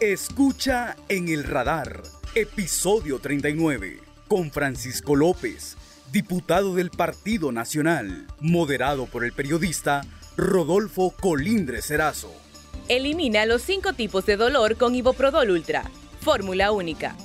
Escucha en el radar, episodio 39, con Francisco López, diputado del Partido Nacional, moderado por el periodista Rodolfo Colindre Serazo. Elimina los cinco tipos de dolor con Iboprodol Ultra. Fórmula única.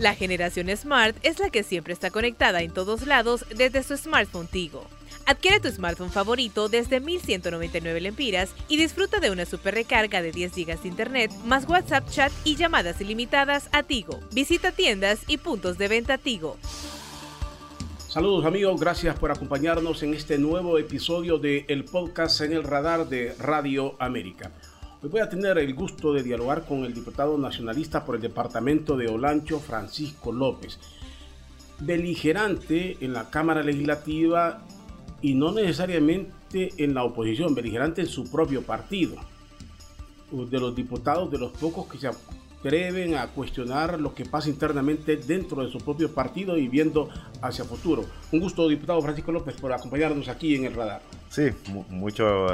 La generación Smart es la que siempre está conectada en todos lados desde su smartphone Tigo. Adquiere tu smartphone favorito desde 1199 lempiras y disfruta de una super recarga de 10 GB de internet, más WhatsApp chat y llamadas ilimitadas a Tigo. Visita tiendas y puntos de venta Tigo. Saludos amigos, gracias por acompañarnos en este nuevo episodio de el podcast en el radar de Radio América. Hoy voy a tener el gusto de dialogar con el diputado nacionalista por el departamento de Olancho, Francisco López. Beligerante en la Cámara Legislativa y no necesariamente en la oposición, beligerante en su propio partido. De los diputados, de los pocos que se atreven a cuestionar lo que pasa internamente dentro de su propio partido y viendo hacia futuro. Un gusto, diputado Francisco López, por acompañarnos aquí en el radar. Sí, mucho,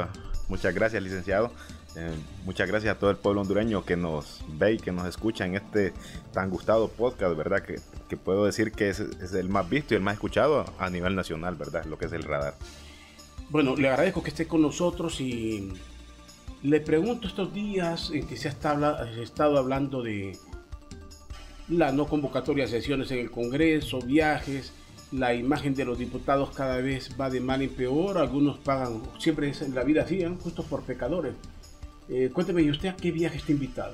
muchas gracias, licenciado. Eh, muchas gracias a todo el pueblo hondureño que nos ve y que nos escucha en este tan gustado podcast, ¿verdad? Que, que puedo decir que es, el más visto y el más escuchado a nivel nacional, ¿verdad? Lo que es el radar. Bueno, le agradezco que esté con nosotros y le pregunto estos días en que se ha estado hablando de la no convocatoria de sesiones en el Congreso, viajes, la imagen de los diputados cada vez va de mal en peor, algunos pagan, siempre en la vida así, ¿eh? justo por pecadores. Eh, cuénteme, ¿y usted a qué viaje está invitado?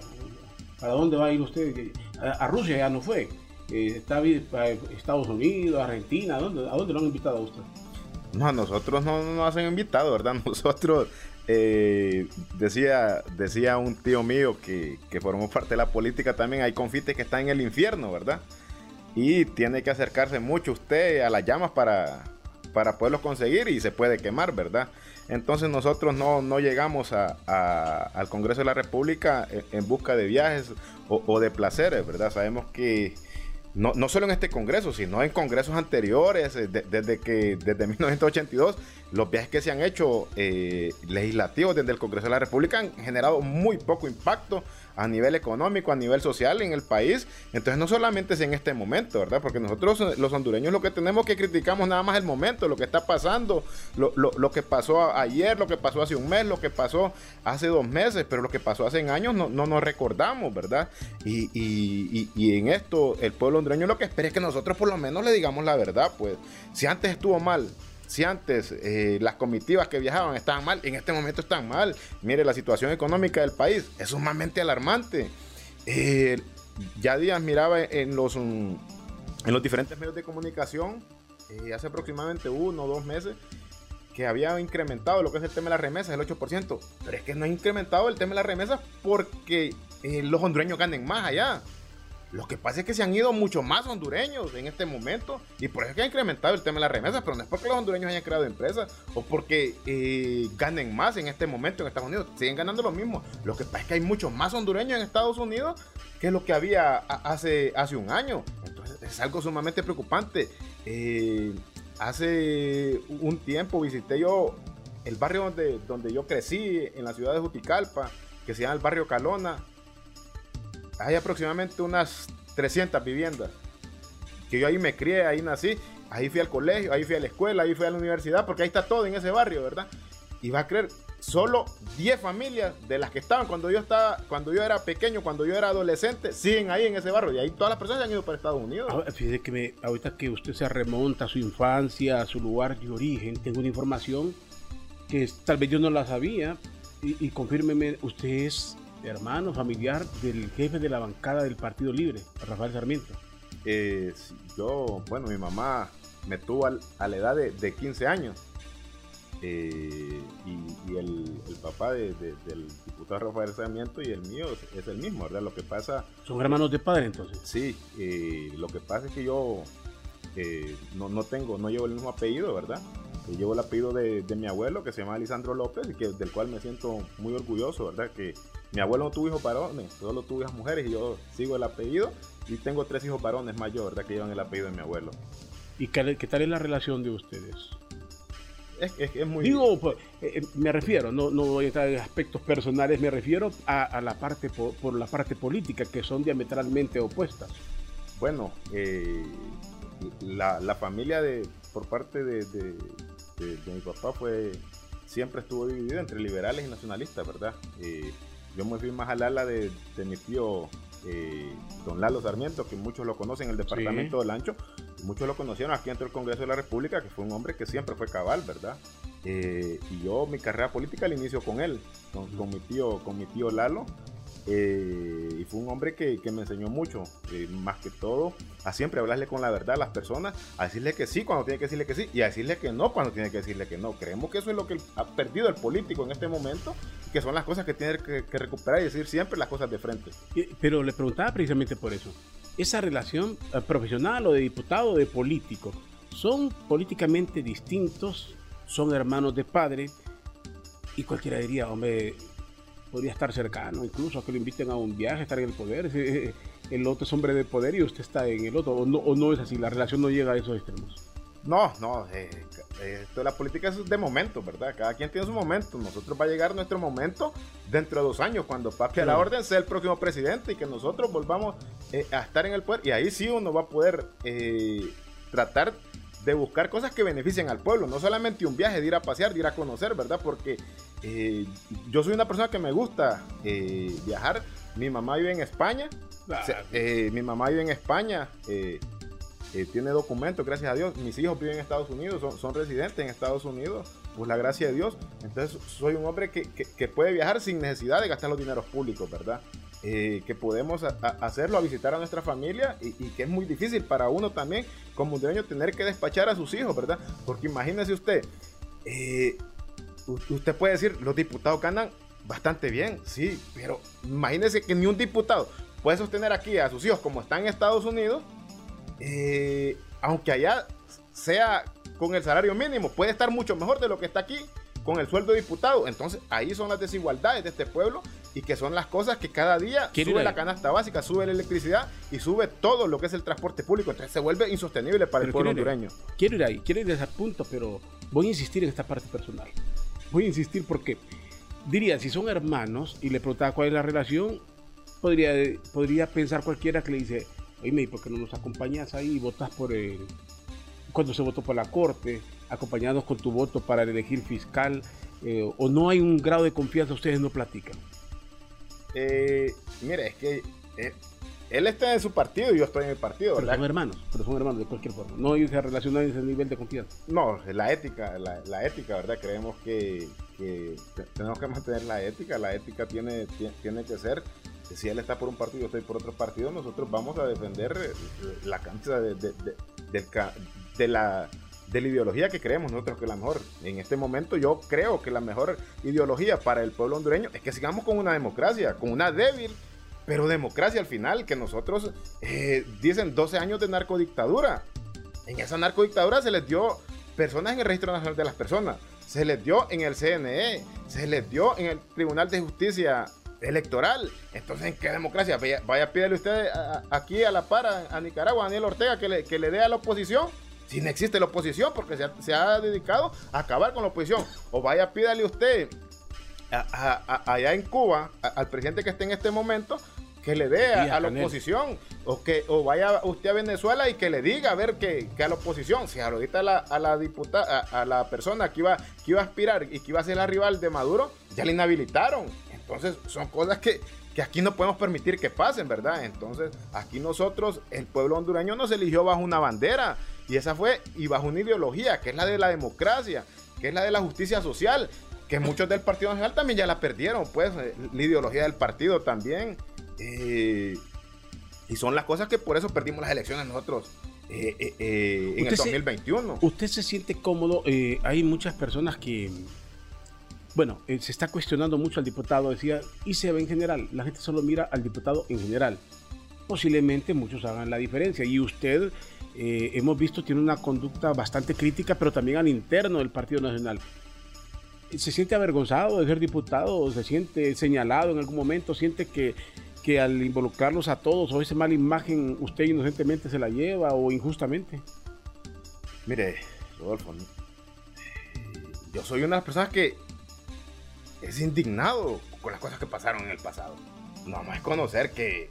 ¿Para dónde va a ir usted? A, Rusia ya no fue. Eh, está a Estados Unidos, Argentina, ¿a dónde, ¿a dónde lo han invitado a usted? No, nosotros no nos han invitado, ¿verdad? Nosotros, eh, decía, decía un tío mío que, que, formó parte de la política también, hay confites que están en el infierno, ¿verdad? Y tiene que acercarse mucho usted a las llamas para, para poderlos conseguir y se puede quemar, ¿verdad? Entonces nosotros no, no llegamos a, al Congreso de la República en, busca de viajes o, de placeres, ¿verdad? Sabemos que no, no, solo en este Congreso, sino en congresos anteriores, eh, desde que desde 1982, los viajes que se han hecho eh, legislativos desde el Congreso de la República han generado muy poco impacto a nivel económico, a nivel social en el país. Entonces no solamente es en este momento, ¿verdad? Porque nosotros los hondureños lo que tenemos que criticamos nada más el momento, lo que está pasando, lo, lo, lo que pasó ayer, lo que pasó hace un mes, lo que pasó hace dos meses, pero lo que pasó hace años no, no nos recordamos, ¿verdad? Y, y, y, y en esto el pueblo hondureño lo que espera es que nosotros por lo menos le digamos la verdad, pues si antes estuvo mal, si antes eh, las comitivas que viajaban estaban mal, en este momento están mal. Mire, la situación económica del país es sumamente alarmante. Eh, ya días miraba en los, um, en los diferentes medios de comunicación, eh, hace aproximadamente uno o dos meses, que había incrementado lo que es el tema de las remesas, el 8%. Pero es que no ha incrementado el tema de las remesas porque los hondureños ganen más allá. Lo que pasa es que se han ido mucho más hondureños en este momento y por eso es que ha incrementado el tema de las remesas, pero no es porque los hondureños hayan creado empresas o porque eh, ganen más en este momento en Estados Unidos, siguen ganando lo mismo. Lo que pasa es que hay muchos más hondureños en Estados Unidos que lo que había hace, hace un año. Entonces es algo sumamente preocupante. Eh, hace un tiempo visité yo el barrio donde, donde yo crecí, en la ciudad de Juticalpa, que se llama el barrio Calona hay aproximadamente unas 300 viviendas. Que yo ahí me crié, ahí nací, ahí fui al colegio, ahí fui a la escuela, ahí fui a la universidad, porque ahí está todo en ese barrio, ¿verdad? Y va a creer, solo 10 familias de las que estaban cuando yo estaba, cuando yo era pequeño, cuando yo era adolescente, siguen ahí en ese barrio. Y ahí todas las personas han ido para Estados Unidos. Ahora, fíjese que ahorita que usted se remonta a su infancia, a su lugar de origen, tengo una información que tal vez yo no la sabía. Y, y confírmeme, usted es hermano, familiar del jefe de la bancada del Partido Libre, Rafael Sarmiento. Eh, yo, bueno, mi mamá me tuvo al, a la edad de, de 15 años. Eh, y, y el, el, papá de, de, del diputado Rafael Sarmiento y el mío es, el mismo, ¿verdad? Lo que pasa... ¿Son hermanos de padre entonces? Sí, eh, lo que pasa es que yo eh, no, no tengo, no llevo el mismo apellido, ¿verdad? Yo llevo el apellido de, de, mi abuelo que se llama Lisandro López y que, del cual me siento muy orgulloso, ¿verdad? Que mi abuelo no tuvo hijos varones, solo tuvo hijas mujeres y yo sigo el apellido y tengo tres hijos varones mayores, ¿verdad? Que llevan el apellido de mi abuelo. ¿Y qué, qué tal es la relación de ustedes? Es, muy... Digo, pues, eh, eh, me refiero, no, no voy a entrar en aspectos personales, me refiero a, la parte por, la parte política, que son diametralmente opuestas. Bueno, eh, la, familia de por parte de, mi papá fue siempre estuvo dividida entre liberales y nacionalistas, ¿verdad? Yo me fui más al ala de, mi tío don Lalo Sarmiento, que muchos lo conocen en el departamento del Ancho, muchos lo conocieron aquí dentro del Congreso de la República, que fue un hombre que siempre fue cabal, ¿verdad? Eh, y yo mi carrera política la inicio con él, con, mi tío, con mi tío Lalo. Eh, y fue un hombre que, me enseñó mucho, eh, más que todo, a siempre hablarle con la verdad a las personas, a decirle que sí cuando tiene que decirle que sí y a decirle que no cuando tiene que decirle que no. Creemos que eso es lo que ha perdido el político en este momento, que son las cosas que tiene que, que recuperar y decir siempre las cosas de frente. Pero le preguntaba precisamente por eso esa relación eh, profesional o de diputado o de político. Son políticamente distintos, son hermanos de padre y cualquiera diría, hombre, podría estar cercano, incluso a que lo inviten a un viaje, estar en el poder. El otro es hombre de poder y usted está en el otro, o no, o no es así, la relación no llega a esos extremos. No, no, eh, eh, la política es de momento, ¿verdad? Cada quien tiene su momento. Nosotros va a llegar nuestro momento dentro de dos años, cuando papi a la orden sea el próximo presidente y que nosotros volvamos eh, a estar en el poder. Y ahí sí uno va a poder tratar de buscar cosas que beneficien al pueblo, no solamente un viaje, de ir a pasear, de ir a conocer, ¿verdad? Porque yo soy una persona que me gusta viajar. Mi mamá vive en España. mi mamá vive en España. Eh, tiene documentos, gracias a Dios. Mis hijos viven en Estados Unidos, son, residentes en Estados Unidos, pues la gracia de Dios. Entonces soy un hombre que, puede viajar sin necesidad de gastar los dineros públicos, ¿verdad? Eh, que podemos hacerlo a visitar a nuestra familia y, que es muy difícil para uno también como dueño tener que despachar a sus hijos, ¿verdad? Porque imagínese usted, eh, usted puede decir, los diputados ganan bastante bien, sí, pero imagínese que ni un diputado puede sostener aquí a sus hijos como están en Estados Unidos eh, aunque allá sea con el salario mínimo, puede estar mucho mejor de lo que está aquí con el sueldo de diputado. Entonces ahí son las desigualdades de este pueblo y que son las cosas que cada día sube la canasta básica, sube la electricidad y sube todo lo que es el transporte público. Entonces se vuelve insostenible para el pueblo hondureño. Quiero ir ahí, quiero ir a ese punto, pero voy a insistir en esta parte personal. Voy a insistir porque diría, si son hermanos y le preguntaba cuál es la relación, podría, podría pensar cualquiera que le dice, ¿y por qué no nos acompañas ahí y votas por el... cuando se votó por la Corte, acompañados con tu voto para elegir fiscal, eh, o no hay un grado de confianza, ustedes no platican? Eh, mire, es que eh, él está en su partido y yo estoy en el partido, ¿verdad? Son hermanos, pero son hermanos de cualquier forma. No se relacionan en ese nivel de confianza. No, la ética, la, ética, ¿verdad? Creemos que, tenemos que mantener la ética. La ética tiene, tiene que ser si él está por un partido y yo estoy por otro partido, nosotros vamos a defender eh, la cancha de, de, la, de la ideología que creemos nosotros que es la mejor. En este momento yo creo que la mejor ideología para el pueblo hondureño es que sigamos con una democracia, con una débil, pero democracia al final, que nosotros eh, dicen 12 años de narcodictadura. En esa narcodictadura se les dio personas en el registro nacional de las personas, se les dio en el CNE, se les dio en el Tribunal de Justicia electoral. Entonces, ¿en qué democracia? Vaya, vaya pídele usted aquí a la par a, Nicaragua, a Daniel Ortega, que le, que le dé a la oposición. Si no existe la oposición, porque se ha, dedicado a acabar con la oposición. O vaya, pídale usted allá en Cuba, al presidente que esté en este momento, que le dé a, la oposición. O que o vaya usted a Venezuela y que le diga a ver que, a la oposición, si ahorita a la, a la diputada, a, la persona que iba, que iba a aspirar y que iba a ser la rival de Maduro, ya le inhabilitaron. Entonces, son cosas que, aquí no podemos permitir que pasen, ¿verdad? Entonces, aquí nosotros, el pueblo hondureño nos eligió bajo una bandera, y esa fue, y bajo una ideología, que es la de la democracia, que es la de la justicia social, que muchos del Partido Nacional también ya la perdieron, pues, eh, la ideología del partido también. Eh, y son las cosas que por eso perdimos las elecciones nosotros. Eh, en el 2021. ¿Usted se siente cómodo? hay muchas personas que bueno, eh, se está cuestionando mucho al diputado, decía, y se ve en general, la gente solo mira al diputado en general. Posiblemente muchos hagan la diferencia y usted, eh, hemos visto, tiene una conducta bastante crítica, pero también al interno del Partido Nacional. ¿Se siente avergonzado de ser diputado? ¿Se siente señalado en algún momento? ¿Siente que, que al involucrarlos a todos o esa mala imagen usted inocentemente se la lleva o injustamente? Mire, Rodolfo, yo soy una de las personas que es indignado con las cosas que pasaron en el pasado. No a conocer que,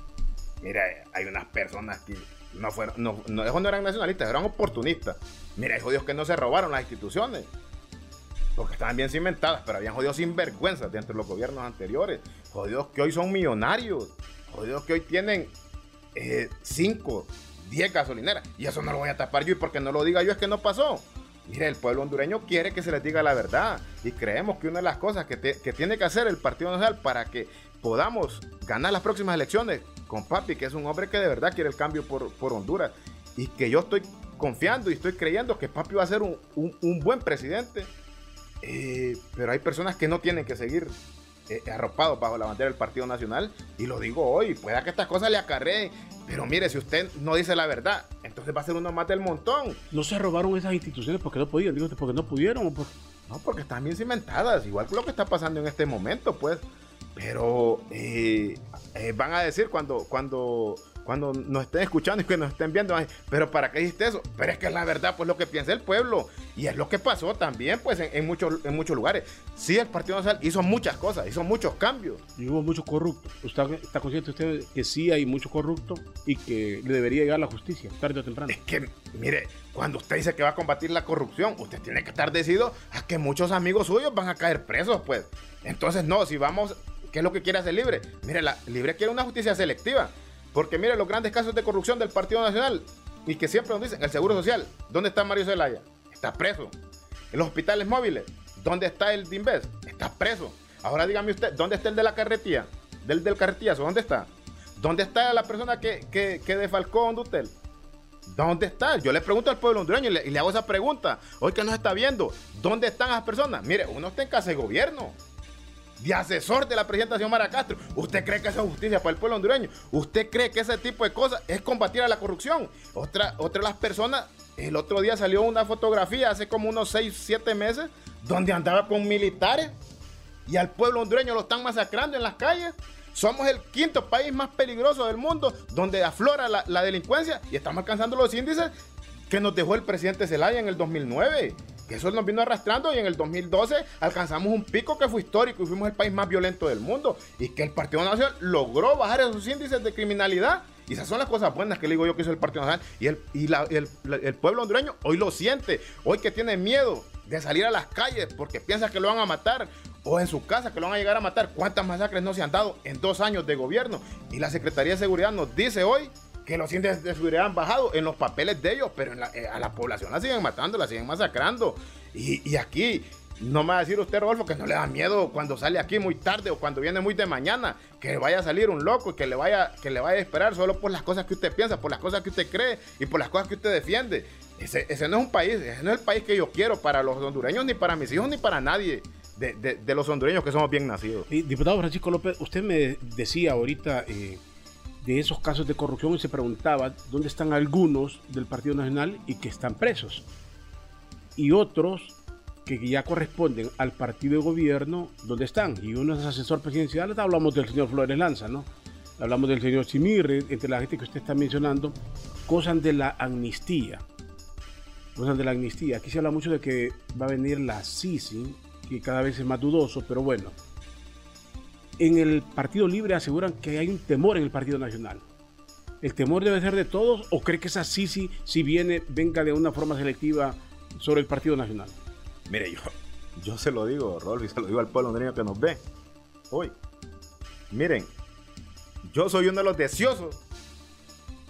mira, hay unas personas que no fueron, no, no, no eran nacionalistas, eran oportunistas. Mira, hay jodidos que no se robaron las instituciones. Porque estaban bien cimentadas, pero habían jodidos sinvergüenzas dentro de los gobiernos anteriores. Jodidos que hoy son millonarios. Jodidos que hoy tienen 5, eh, 10 gasolineras. Y eso no lo voy a tapar yo y porque no lo diga yo es que no pasó. Mire, el pueblo hondureño quiere que se les diga la verdad. Y creemos que una de las cosas que, tiene que hacer el Partido Nacional para que podamos ganar las próximas elecciones con Papi, que es un hombre que de verdad quiere el cambio por, Honduras. Y que yo estoy confiando y estoy creyendo que Papi va a ser un, buen presidente, eh, pero hay personas que no tienen que seguir eh, arropados bajo la bandera del Partido Nacional y lo digo hoy, pueda que estas cosas le acarreen pero mire, si usted no dice la verdad, entonces va a ser uno más del montón. No se robaron esas instituciones porque no podían, digo, porque no pudieron. No, porque están bien cimentadas, igual que lo que está pasando en este momento, pues. Pero eh, eh, van a decir cuando, cuando cuando nos estén escuchando y que nos estén viendo, pero ¿para qué dijiste eso? Pero es que es la verdad, pues lo que piensa el pueblo. Y es lo que pasó también, pues en, muchos, en muchos lugares. Sí, el Partido Nacional hizo muchas cosas, hizo muchos cambios. Y hubo muchos corruptos. ¿Usted está consciente usted que sí hay mucho corrupto y que le debería llegar la justicia, tarde o temprano? Es que, mire, cuando usted dice que va a combatir la corrupción, usted tiene que estar decidido a que muchos amigos suyos van a caer presos, pues. Entonces, no, si vamos, ¿qué es lo que quiere hacer Libre? Mire, la Libre quiere una justicia selectiva. Porque mire los grandes casos de corrupción del Partido Nacional y que siempre nos dicen, el Seguro Social, ¿dónde está Mario Zelaya? Está preso. En los hospitales móviles, ¿dónde está el DINVES? Está preso. Ahora dígame usted, ¿dónde está el de la carretilla? Del del carretillazo, ¿dónde está? ¿Dónde está la persona que, que, que defalcó Hondutel? ¿Dónde está? Yo le pregunto al pueblo hondureño y le, y le hago esa pregunta. Hoy que nos está viendo, ¿dónde están las personas? Mire, uno está en casa de gobierno de asesor de la presidenta Xiomara Castro. ¿Usted cree que eso es justicia para el pueblo hondureño? ¿Usted cree que ese tipo de cosas es combatir a la corrupción? Otra, otra de las personas, el otro día salió una fotografía hace como unos 6, 7 meses, donde andaba con militares y al pueblo hondureño lo están masacrando en las calles. Somos el quinto país más peligroso del mundo donde aflora la, la delincuencia y estamos alcanzando los índices que nos dejó el presidente Zelaya en el 2009 que eso nos vino arrastrando y en el 2012 alcanzamos un pico que fue histórico y fuimos el país más violento del mundo y que el Partido Nacional logró bajar esos índices de criminalidad. Y esas son las cosas buenas que le digo yo que hizo el Partido Nacional. Y el, y el, pueblo hondureño hoy lo siente. Hoy que tiene miedo de salir a las calles porque piensa que lo van a matar. O en su casa que lo van a llegar a matar. ¿Cuántas masacres no se han dado en dos años de gobierno? Y la Secretaría de Seguridad nos dice hoy que los índices de seguridad han bajado en los papeles de ellos, pero eh, a la población la siguen matando, la siguen masacrando. Y, aquí, no me va a decir usted, Rodolfo, que no le da miedo cuando sale aquí muy tarde o cuando viene muy de mañana, que vaya a salir un loco y que le vaya, que le vaya a esperar solo por las cosas que usted piensa, por las cosas que usted cree y por las cosas que usted defiende. Ese, no es un país, ese no es el país que yo quiero para los hondureños, ni para mis hijos, ni para nadie. De, los hondureños que somos bien nacidos. diputado Francisco López, usted me decía ahorita eh, de esos casos de corrupción y se preguntaba dónde están algunos del Partido Nacional y que están presos. Y otros que ya corresponden al partido de gobierno, ¿dónde están? Y uno es asesor presidencial, hablamos del señor Flores Lanza, ¿no? Hablamos del señor Simirre, entre la gente que usted está mencionando, cosas de la amnistía. Cosas de la amnistía. Aquí se habla mucho de que va a venir la Sisi, que cada vez es más dudoso, pero bueno, en el Partido Libre aseguran que hay un temor en el Partido Nacional. ¿El temor debe ser de todos o cree que esa sí, si viene, venga de una forma selectiva sobre el Partido Nacional? Mire, yo, yo se lo digo, Rolf, y se lo digo al pueblo hondureño que nos ve hoy. Miren, yo soy uno de los deseosos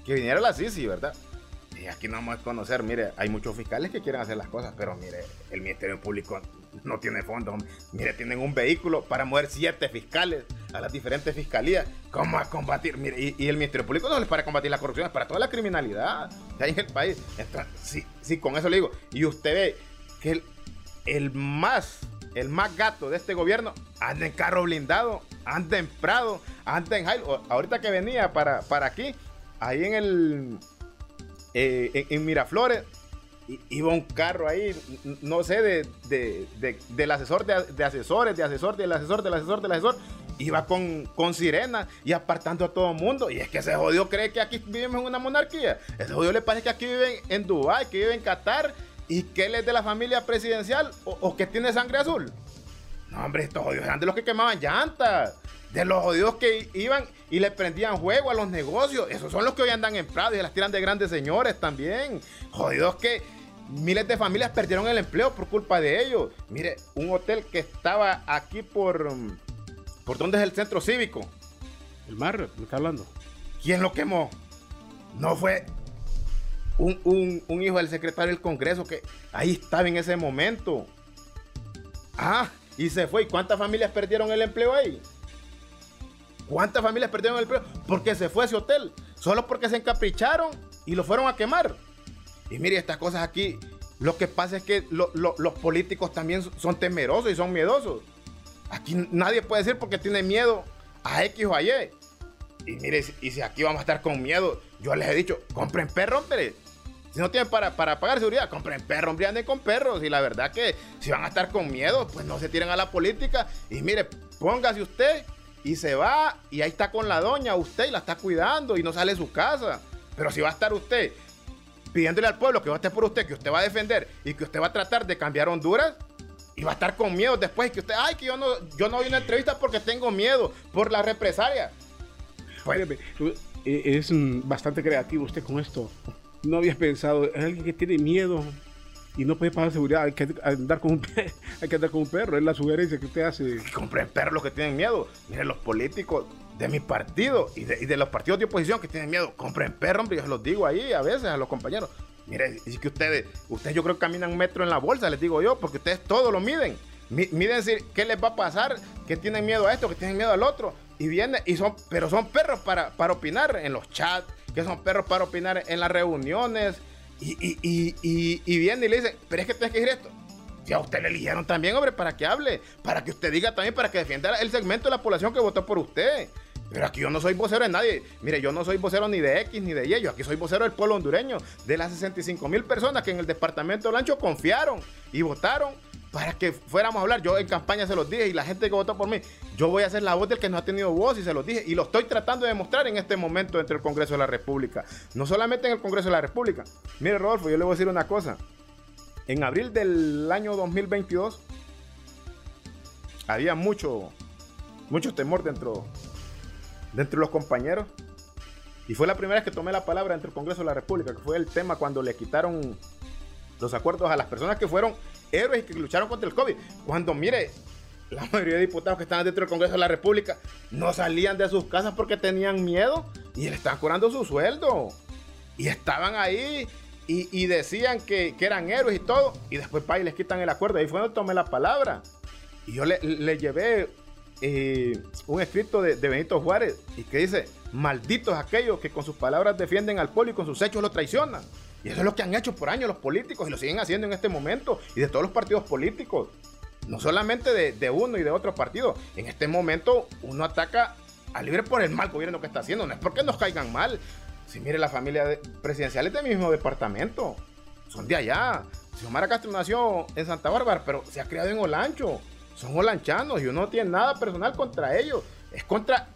que viniera la Sisi, ¿verdad? Y aquí no vamos a conocer, mire, hay muchos fiscales que quieren hacer las cosas, pero mire, el Ministerio Público no tiene fondos. Mire, tienen un vehículo para mover siete fiscales a las diferentes fiscalías. ¿Cómo a combatir? Mire, y, el Ministerio Público no es para combatir la corrupción, es para toda la criminalidad que hay en el país. Entonces, sí, sí, con eso le digo. Y usted ve que el, más, el más gato de este gobierno anda en carro blindado, anda en Prado, anda en Jailo. Ahorita que venía para, para aquí, ahí en el. Eh, en Miraflores, iba un carro ahí, no sé, de, del asesor de, asesores, de asesor, del asesor, del asesor, del asesor, iba con, con sirena y apartando a todo el mundo. Y es que ese jodido cree que aquí vivimos en una monarquía. Ese jodido le parece que aquí viven en Dubái, que vive en Qatar ¿Y qué él es de la familia presidencial o, que tiene sangre azul? No, hombre, estos jodidos eran de los que quemaban llantas. De los jodidos que iban y le prendían juego a los negocios. Esos son los que hoy andan en Prado y se las tiran de grandes señores también. Jodidos que miles de familias perdieron el empleo por culpa de ellos. Mire, un hotel que estaba aquí por. ¿Por dónde es el centro cívico? El mar, me está hablando. ¿Quién lo quemó? No fue un, hijo del secretario del Congreso que ahí estaba en ese momento. Ah, y se fue. ¿Y cuántas familias perdieron el empleo ahí? ¿Cuántas familias perdieron el empleo? Porque se fue a ese hotel. Solo porque se encapricharon y lo fueron a quemar. Y mire, estas cosas aquí, lo que pasa es que los políticos también son temerosos y son miedosos. Aquí nadie puede decir porque tiene miedo a X o a Y. Y mire, y si aquí vamos a estar con miedo, yo les he dicho, compren perro, hombre. Si no tienen para, para pagar seguridad, compren perro, hombre, anden con perros. Y la verdad que si van a estar con miedo, pues no se tiren a la política. Y mire, póngase usted y se va y ahí está con la doña, usted y la está cuidando y no sale de su casa. Pero si va a estar usted pidiéndole al pueblo que vote por usted, que usted va a defender y que usted va a tratar de cambiar Honduras, y va a estar con miedo después que usted, ay, que yo no, yo no doy una entrevista porque tengo miedo por la represalia. Pues, eh, es bastante creativo usted con esto no habías pensado, es alguien que tiene miedo y no puede pagar seguridad, hay que andar con un, hay que andar con un perro, es la sugerencia que usted hace. Compren perros que tienen miedo. Miren, los políticos de mi partido y de, los partidos de oposición que tienen miedo, compren perros, hombre, yo se los digo ahí a veces a los compañeros. Mire, es que ustedes, ustedes yo creo que caminan metro en la bolsa, les digo yo, porque ustedes todo lo miden. Miden qué les va a pasar, que tienen miedo a esto, que tienen miedo al otro. Y vienen, y son, pero son perros para, para opinar en los chats, que son perros para opinar en las reuniones. Y, y, y, y, viene y le dice, pero es que tienes que decir esto. Si a usted le eligieron también, hombre, para que hable, para que usted diga también, para que defienda el segmento de la población que votó por usted. Pero aquí yo no soy vocero de nadie. Mire, yo no soy vocero ni de X ni de Y. Yo aquí soy vocero del pueblo hondureño, de las 65 mil personas que en el departamento de Lancho confiaron y votaron para que fuéramos a hablar. Yo en campaña se los dije y la gente que votó por mí, yo voy a ser la voz del que no ha tenido voz y se los dije y lo estoy tratando de demostrar en este momento entre el Congreso de la República. No solamente en el Congreso de la República. Mire, Rodolfo, yo le voy a decir una cosa. En abril del año 2022 había mucho, mucho temor dentro, dentro de los compañeros. Y fue la primera vez que tomé la palabra entre el Congreso de la República, que fue el tema cuando le quitaron los acuerdos a las personas que fueron héroes que lucharon contra el COVID. Cuando, mire, la mayoría de diputados que estaban dentro del Congreso de la República no salían de sus casas porque tenían miedo y le estaban cobrando su sueldo. Y estaban ahí y, decían que, eran héroes y todo. Y después, pa, y les quitan el acuerdo. Ahí fue donde tomé la palabra. Y yo le, llevé eh, un escrito de, de, Benito Juárez y que dice, malditos aquellos que con sus palabras defienden al pueblo y con sus hechos lo traicionan. Y eso es lo que han hecho por años los políticos y lo siguen haciendo en este momento y de todos los partidos políticos. No solamente de, uno y de otro partido. En este momento uno ataca a libre por el mal gobierno que está haciendo. No es porque nos caigan mal. Si mire, la familia presidencial es del mismo departamento. Son de allá. Xiomara Castro nació en Santa Bárbara, pero se ha criado en Olancho. Son olanchanos y uno no tiene nada personal contra ellos. Es contra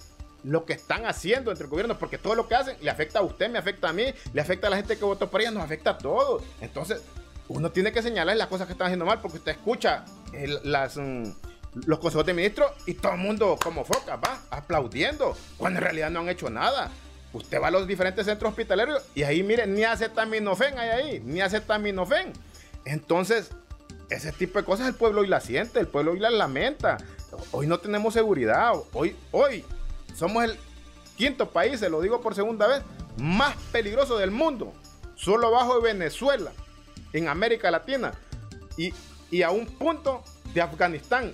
lo que están haciendo entre el gobierno, porque todo lo que hacen le afecta a usted, me afecta a mí, le afecta a la gente que votó por ella, nos afecta a todos. Entonces, uno tiene que señalar las cosas que están haciendo mal, porque usted escucha mm, los consejos de ministros y todo el mundo como foca, va, aplaudiendo, cuando en realidad no han hecho nada. Usted va a los diferentes centros hospitalarios y ahí, mire, ni acetaminofén hay ahí, ni acetaminofén. Entonces, ese tipo de cosas el pueblo hoy la siente, el pueblo hoy la lamenta. Hoy no tenemos seguridad, hoy, hoy somos el quinto país, se lo digo por segunda vez, más peligroso del mundo. Solo abajo de Venezuela, en América Latina. Y, y a un punto de Afganistán.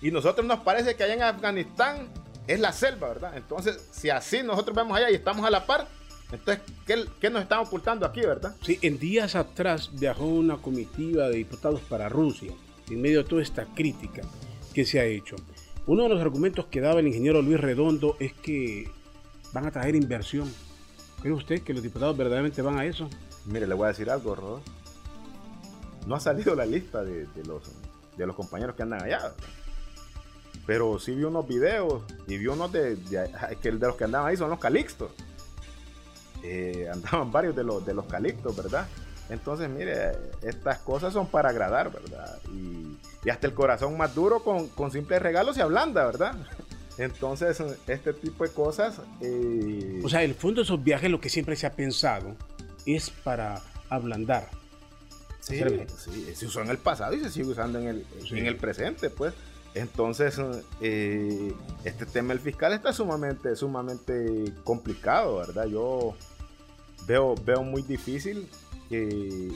Y nosotros nos parece que allá en Afganistán es la selva, ¿verdad? Entonces, si así nosotros vemos allá y estamos a la par, entonces, ¿qué, ¿qué, nos están ocultando aquí, verdad? Sí, en días atrás viajó una comitiva de diputados para Rusia, en medio de toda esta crítica que se ha hecho. Uno de los argumentos que daba el ingeniero Luis Redondo es que van a traer inversión. ¿Cree usted que los diputados verdaderamente van a eso? Mire, le voy a decir algo, Rodolfo. No ha salido la lista de, los, de los compañeros que andan allá. Pero sí vi unos videos y vi unos de, que de los que andaban ahí son los calixtos. Eh, andaban varios de los, de los calixtos, ¿verdad? Entonces, mire, estas cosas son para agradar, ¿verdad? Y, hasta el corazón más duro con, con simples regalos se ablanda, ¿verdad? Entonces, este tipo de cosas... Eh, o sea, el fondo de esos viajes, lo que siempre se ha pensado, es para ablandar. Sí, sí, se usó en el pasado y se sigue usando en el, en el presente, pues. Entonces, eh, este tema del fiscal está sumamente, sumamente complicado, ¿verdad? Yo veo, veo muy difícil que,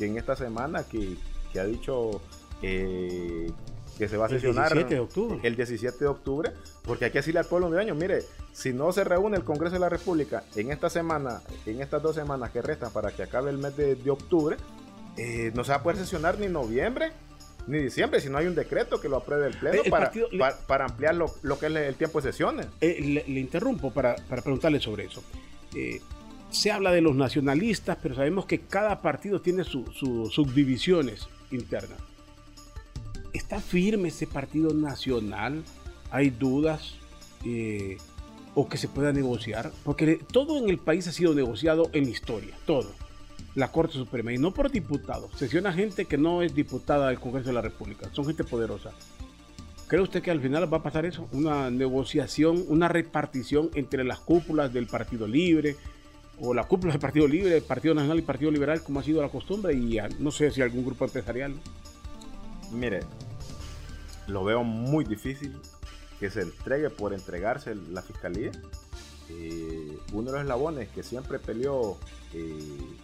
en esta semana que, ha dicho eh, que se va a sesionar el 17 de octubre. El 17 de octubre, porque hay que decirle al pueblo hondureño, mire, si no se reúne el Congreso de la República en esta semana, en estas dos semanas que restan para que acabe el mes de, octubre, eh, no se va a poder sesionar ni noviembre ni diciembre, si no hay un decreto que lo apruebe el Pleno para, para, ampliar lo, que es el tiempo de sesiones. Eh, le, interrumpo para, preguntarle sobre eso. Eh, se habla de los nacionalistas, pero sabemos que cada partido tiene sus subdivisiones internas. ¿Está firme ese partido nacional? ¿Hay dudas? Eh, ¿O que se pueda negociar? Porque todo en el país ha sido negociado en historia, todo. La Corte Suprema, y no por diputados. Sesiona gente que no es diputada del Congreso de la República, son gente poderosa. ¿Cree usted que al final va a pasar eso? Una negociación, una repartición entre las cúpulas del Partido Libre, o la cúpula del Partido Libre, Partido Nacional y Partido Liberal, como ha sido la costumbre, y no sé si algún grupo empresarial. Mire, lo veo muy difícil que se entregue por entregarse la fiscalía. Eh, uno de los eslabones que siempre peleó eh,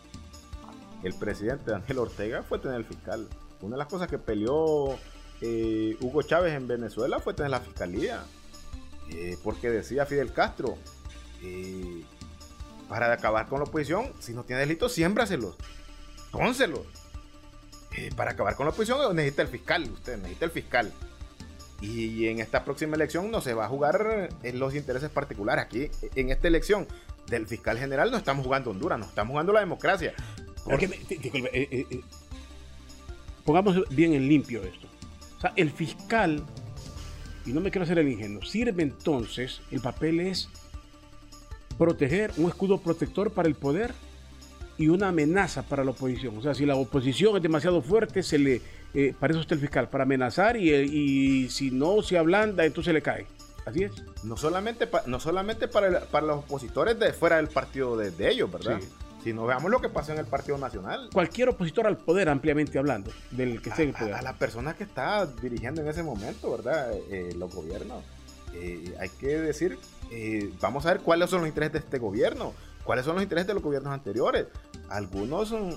el presidente Daniel Ortega fue tener el fiscal. Una de las cosas que peleó eh, Hugo Chávez en Venezuela fue tener la fiscalía. porque decía Fidel Castro, para acabar con la oposición, si no tiene delito, siémbraselos. Pónselos. Eh, para acabar con la oposición necesita el fiscal, usted necesita el fiscal. Y en esta próxima elección no se va a jugar en los intereses particulares. Aquí, en esta elección del fiscal general, no estamos jugando Honduras, no estamos jugando la democracia. Eh, eh, pongamos bien en limpio esto. O sea, el fiscal, y no me quiero hacer el ingenuo, sirve entonces, el papel es proteger, un escudo protector para el poder y una amenaza para la oposición. O sea, si la oposición es demasiado fuerte, se le, eh, para eso está el fiscal, para amenazar y, y, si no se ablanda, entonces le cae. Así es. No solamente, no solamente para, para los opositores de fuera del partido de, ellos, ¿verdad? Si no veamos lo que pasa en el Partido Nacional. Cualquier opositor al poder, ampliamente hablando, del que esté en el poder. A, la persona que está dirigiendo en ese momento, ¿verdad? Eh, los gobiernos. Eh, hay que decir eh, vamos a ver cuáles son los intereses de este gobierno, cuáles son los intereses de los gobiernos anteriores. Algunos eh,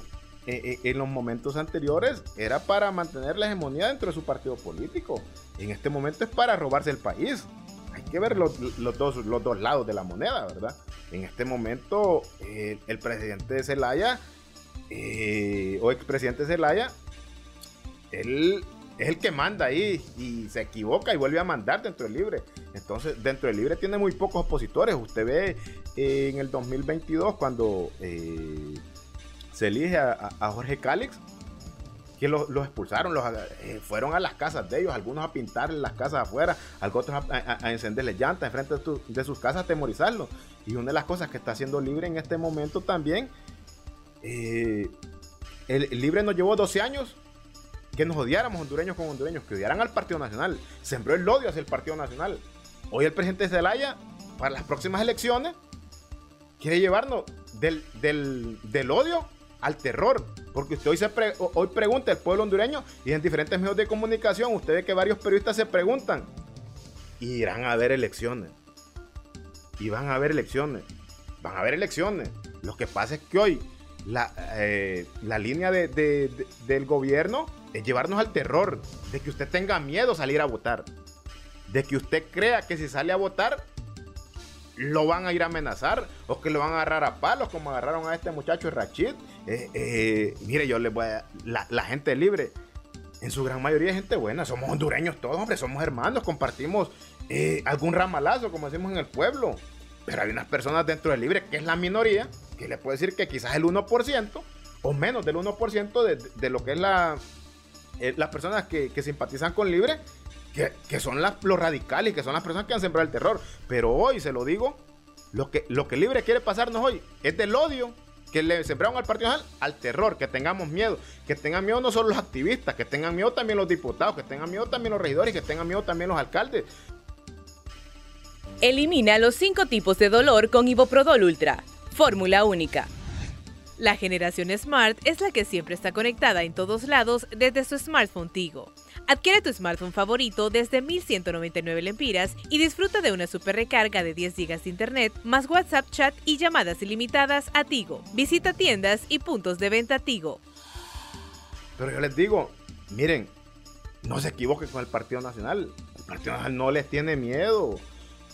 eh, en los momentos anteriores era para mantener la hegemonía dentro de su partido político. En este momento es para robarse el país. Hay que ver los, dos, los dos lados de la moneda, ¿verdad? En este momento el presidente de Zelaya o expresidente Zelaya, él es el que manda ahí y se equivoca y vuelve a mandar dentro del libre. Entonces, dentro del libre tiene muy pocos opositores. Usted ve eh, en el 2022 cuando eh, se elige a, Jorge Cálix, que los expulsaron, eh, fueron a las casas de ellos, algunos a pintar las casas afuera, algunos a, a, encenderles llantas enfrente de, sus casas, atemorizarlos. Y una de las cosas que está haciendo Libre en este momento también, el, el Libre nos llevó 12 años que nos odiáramos hondureños con hondureños, que odiaran al Partido Nacional. Sembró el odio hacia el Partido Nacional. Hoy el presidente Zelaya, para las próximas elecciones, quiere llevarnos del, del, odio al terror. Porque usted hoy, se hoy pregunta al pueblo hondureño y en diferentes medios de comunicación, ustedes que varios periodistas se preguntan, irán a haber elecciones. Y van a haber elecciones. Van a haber elecciones. Lo que pasa es que hoy la, eh, la línea del gobierno es llevarnos al terror, de que usted tenga miedo salir a votar, de que usted crea que si sale a votar lo van a ir a amenazar o que lo van a agarrar a palos como agarraron a este muchacho Rachid. Eh, eh, mire, yo le voy a... La, gente libre, en su gran mayoría es gente buena, somos hondureños todos, hombre, somos hermanos, compartimos eh, algún ramalazo, como decimos en el pueblo. Pero hay unas personas dentro del libre, que es la minoría, que le puedo decir que quizás el 1% o menos del 1% de, de lo que es la, eh, las personas que, simpatizan con Libre, que, son los radicales, que son las personas que han sembrado el terror. Pero hoy, se lo digo, lo que, lo que Libre quiere pasarnos hoy es del odio que le sembraron al Partido al terror, que tengamos miedo, que tengan miedo no solo los activistas, que tengan miedo también los diputados, que tengan miedo también los regidores, que tengan miedo también los alcaldes. Elimina los cinco tipos de dolor con Iboprodol Ultra. Fórmula única. La generación Smart es la que siempre está conectada en todos lados desde su smartphone Tigo. Adquiere tu smartphone favorito desde 1199 lempiras y disfruta de una super recarga de 10 GB de internet, más WhatsApp chat y llamadas ilimitadas a Tigo. Visita tiendas y puntos de venta Tigo. Pero yo les digo, miren, no se equivoquen con el Partido Nacional. El Partido Nacional no les tiene miedo.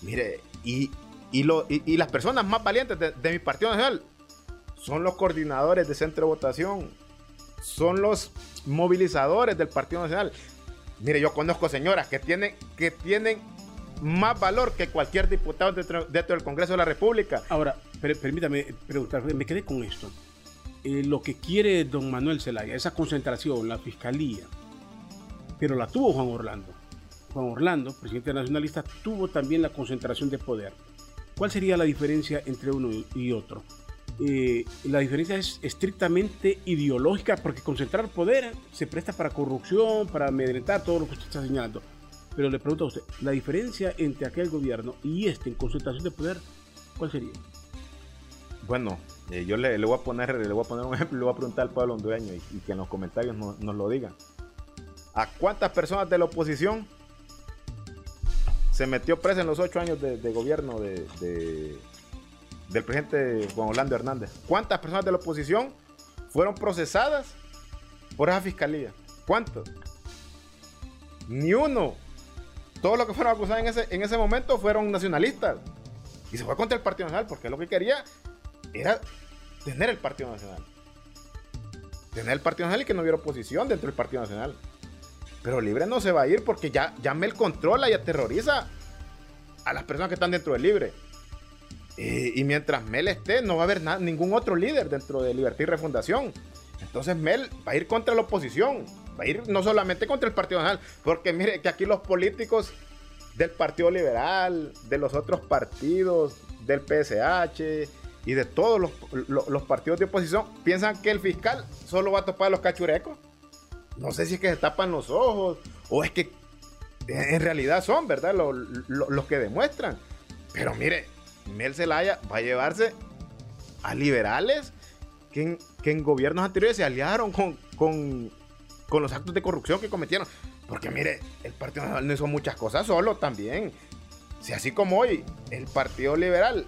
Mire, y, lo, y, las personas más valientes de, de mi Partido Nacional son los coordinadores de centro de votación, son los movilizadores del Partido Nacional. Mire, yo conozco señoras que tienen, que tienen más valor que cualquier diputado dentro, del Congreso de la República. Ahora, permítame preguntar, me quedé con esto. Eh, lo que quiere don Manuel Zelaya, esa concentración, la fiscalía, pero la tuvo Juan Orlando. Juan Orlando, presidente nacionalista, tuvo también la concentración de poder. ¿Cuál sería la diferencia entre uno y otro? Eh, la diferencia es estrictamente ideológica porque concentrar poder se presta para corrupción, para amedrentar todo lo que usted está señalando. Pero le pregunto a usted, la diferencia entre aquel gobierno y este en concentración de poder, ¿cuál sería? Bueno, eh, yo le, voy a poner, le voy a poner un ejemplo, le voy a preguntar al pueblo hondureño y, que en los comentarios nos lo digan. ¿A cuántas personas de la oposición se metió presa en los ocho años de, gobierno de, del presidente Juan Orlando Hernández. ¿Cuántas personas de la oposición fueron procesadas por esa fiscalía? ¿Cuántos? Ni uno. Todos los que fueron acusados en ese, en ese momento fueron nacionalistas. Y se fue contra el Partido Nacional porque lo que quería era tener el Partido Nacional. Tener el Partido Nacional y que no hubiera oposición dentro del Partido Nacional. Pero Libre no se va a ir porque ya, ya Mel controla y aterroriza a las personas que están dentro del Libre. Y, mientras Mel esté, no va a haber ningún otro líder dentro de Libertad y Refundación. Entonces Mel va a ir contra la oposición, va a ir no solamente contra el Partido Nacional, porque mire que aquí los políticos del Partido Liberal, de los otros partidos, del PSH y de todos los, partidos de oposición piensan que el fiscal solo va a topar a los cachurecos. No sé si es que se tapan los ojos o es que en realidad son, ¿verdad? los que demuestran. Pero mire, Mel Zelaya va a llevarse a liberales que en, gobiernos anteriores se aliaron con, con, los actos de corrupción que cometieron. Porque mire, el Partido Nacional no hizo muchas cosas solo también. Si así como hoy el Partido Liberal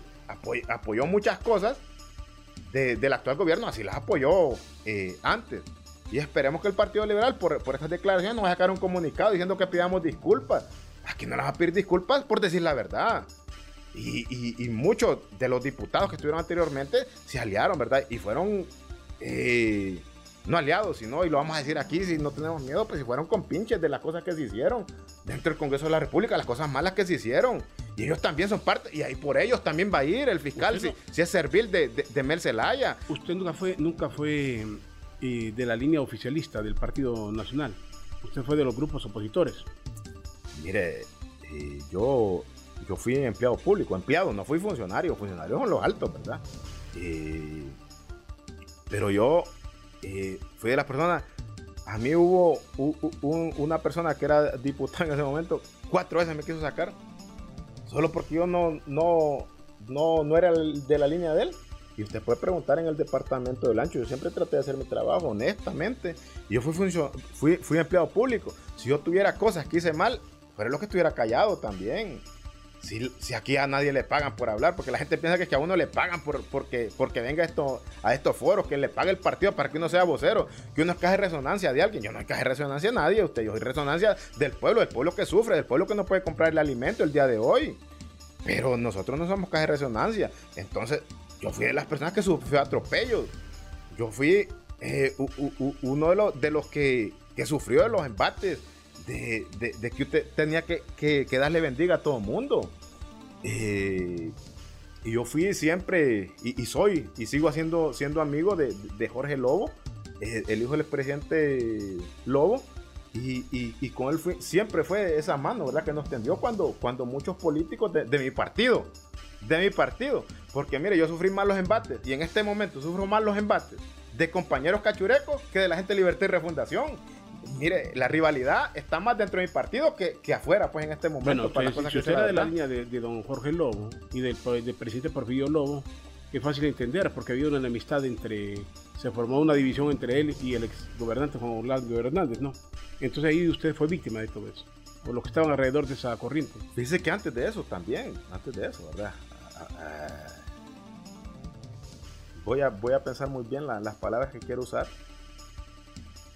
apoyó muchas cosas del actual gobierno, así las apoyó eh, antes. Y esperemos que el Partido Liberal, por, por estas declaraciones, nos vaya a sacar un comunicado diciendo que pidamos disculpas. Aquí no nos va a pedir disculpas por decir la verdad. Y, muchos de los diputados que estuvieron anteriormente se aliaron, ¿verdad? Y fueron eh, no aliados, sino, y lo vamos a decir aquí, si no tenemos miedo, pues si fueron compinches de las cosas que se hicieron dentro del Congreso de la República, las cosas malas que se hicieron. Y ellos también son parte, y ahí por ellos también va a ir el fiscal, si, es servil de, de, Mel Zelaya. Usted nunca fue, nunca fue eh, de la línea oficialista del Partido Nacional. Usted fue de los grupos opositores. Mire, eh, yo yo fui empleado público, empleado, no fui funcionario, funcionario son los altos, ¿verdad? Eh, pero yo eh, fui de las personas, a mí hubo una persona que era diputada en ese momento, cuatro veces me quiso sacar, solo porque yo no, no, no, no era de la línea de él. Y usted puede preguntar en el departamento del ancho. Yo siempre traté de hacer mi trabajo honestamente. Yo fui, fui, fui empleado público. Si yo tuviera cosas que hice mal, fuera lo que estuviera callado también. Si, aquí a nadie le pagan por hablar, porque la gente piensa que, que a uno le pagan por, porque, porque venga esto, a estos foros, que le pague el partido para que uno sea vocero, que uno es caja de resonancia de alguien. Yo no de resonancia a nadie, usted, yo soy resonancia del pueblo, del pueblo que sufre, del pueblo que no puede comprar el alimento el día de hoy. Pero nosotros no somos caja de resonancia. Entonces, yo fui de las personas que sufrió atropellos. Yo fui eh, uno de los, de los que, que sufrió de los embates de, que usted tenía que, que, darle bendiga a todo el mundo. Eh, y yo fui siempre, y, soy, y sigo haciendo, siendo amigo de, Jorge Lobo, eh, el hijo del presidente Lobo. Y, con él siempre fue esa mano, ¿verdad? Que nos tendió cuando, cuando muchos políticos de, mi partido, de mi partido, Porque mire, yo sufrí más los embates y en este momento sufro más los embates de compañeros cachurecos que de la gente de Libertad y Refundación. Mire, la rivalidad está más dentro de mi partido que, que afuera, pues en este momento. Bueno, para si usted era de la línea de, don Jorge Lobo y del, del presidente Porfirio Lobo, es fácil de entender porque había una enemistad entre, se formó una división entre él y el ex gobernante Juan Orlando Hernández, ¿no? Entonces ahí usted fue víctima de todo eso, por los que estaban alrededor de esa corriente. Dice que antes de eso también, antes de eso, ¿verdad? Ah, ah, voy, a, voy a pensar muy bien las palabras que quiero usar,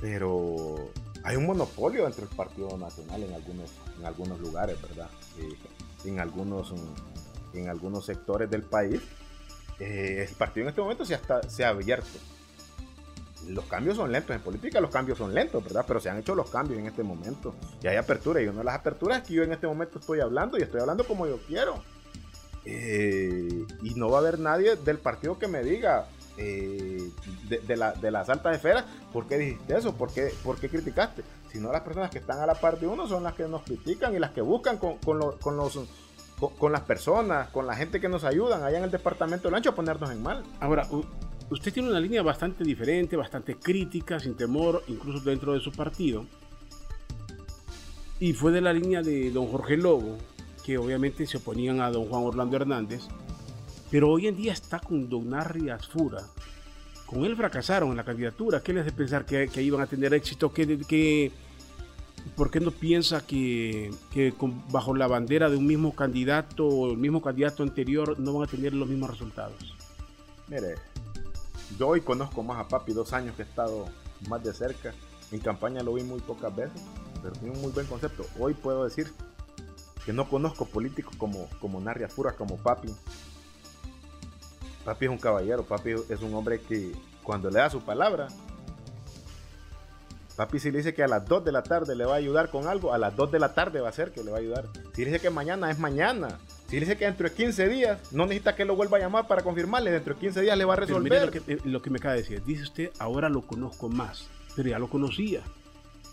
pero hay un monopolio dentro del Partido Nacional en algunos, en algunos lugares, ¿verdad? Eh, en, algunos, en algunos sectores del país eh, el partido en este momento se ha, se ha abierto. Los cambios son lentos en política, los cambios son lentos, ¿verdad? Pero se han hecho los cambios en este momento. Y hay apertura. Y una de las aperturas es que yo en este momento estoy hablando y estoy hablando como yo quiero. Eh, y no va a haber nadie del partido que me diga eh, de, las altas esferas, ¿por qué dijiste eso? ¿Por qué, ¿Por qué criticaste? Sino las personas que están a la par de uno son las que nos critican y las que buscan con, con los con, las personas, con la gente que nos ayudan allá en el departamento del ancho a ponernos en mal. Ahora, usted tiene una línea bastante diferente, bastante crítica, sin temor, incluso dentro de su partido. Y fue de la línea de don Jorge Lobo, que obviamente se oponían a don Juan Orlando Hernández, pero hoy en día está con don Narri Asfura. Con él fracasaron en la candidatura. ¿Qué les hace pensar que, iban a tener éxito? que, que ¿Por qué no piensa que, bajo la bandera de un mismo candidato o el mismo candidato anterior no van a tener los mismos resultados? Mire, yo hoy conozco más a Papi, dos años que he estado más de cerca. En campaña lo vi muy pocas veces, pero tiene un muy buen concepto. Hoy puedo decir que no conozco políticos como, como Narria Fura, como Papi. Papi es un caballero, Papi es un hombre que cuando le da su palabra, Papi, si le dice que a las 2 de la tarde le va a ayudar con algo, a las 2 de la tarde va a ser que le va a ayudar. Si le dice que mañana es mañana. Si le dice que dentro de 15 días, no necesita que lo vuelva a llamar para confirmarle, dentro de 15 días le va a resolver. lo, que, eh, lo que me acaba de decir, dice usted, ahora lo conozco más, pero ya lo conocía.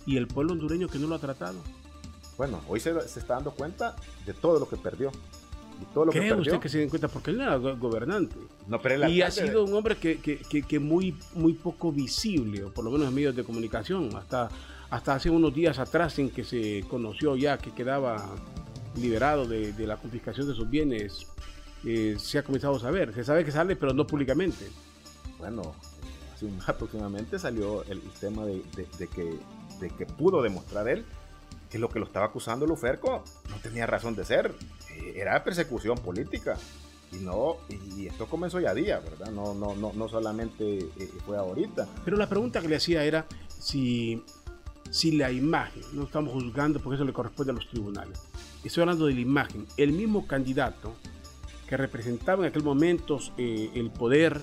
¿Y el pueblo hondureño que no lo ha tratado? Bueno, hoy se, se está dando cuenta de todo lo que perdió. ¿Cree usted que se den cuenta? Porque él era gobernante. No, pero y ha sido un hombre que, que, que, muy, muy poco visible, o por lo menos en medios de comunicación. Hasta, hasta hace unos días atrás, en que se conoció ya que quedaba liberado de, de la confiscación de sus bienes, eh, se ha comenzado a saber. Se sabe que sale, pero no públicamente. Bueno, hace un aproximadamente salió el, tema de, de, que, de que pudo demostrar él que lo que lo estaba acusando Luferco no tenía razón de ser, eh, era persecución política. Y no, y esto comenzó ya día, ¿verdad? No, no, no, no solamente eh, fue ahorita. Pero la pregunta que le hacía era si, si la imagen, no estamos juzgando porque eso le corresponde a los tribunales. Estoy hablando de la imagen. El mismo candidato que representaba en aquel momento eh, el poder,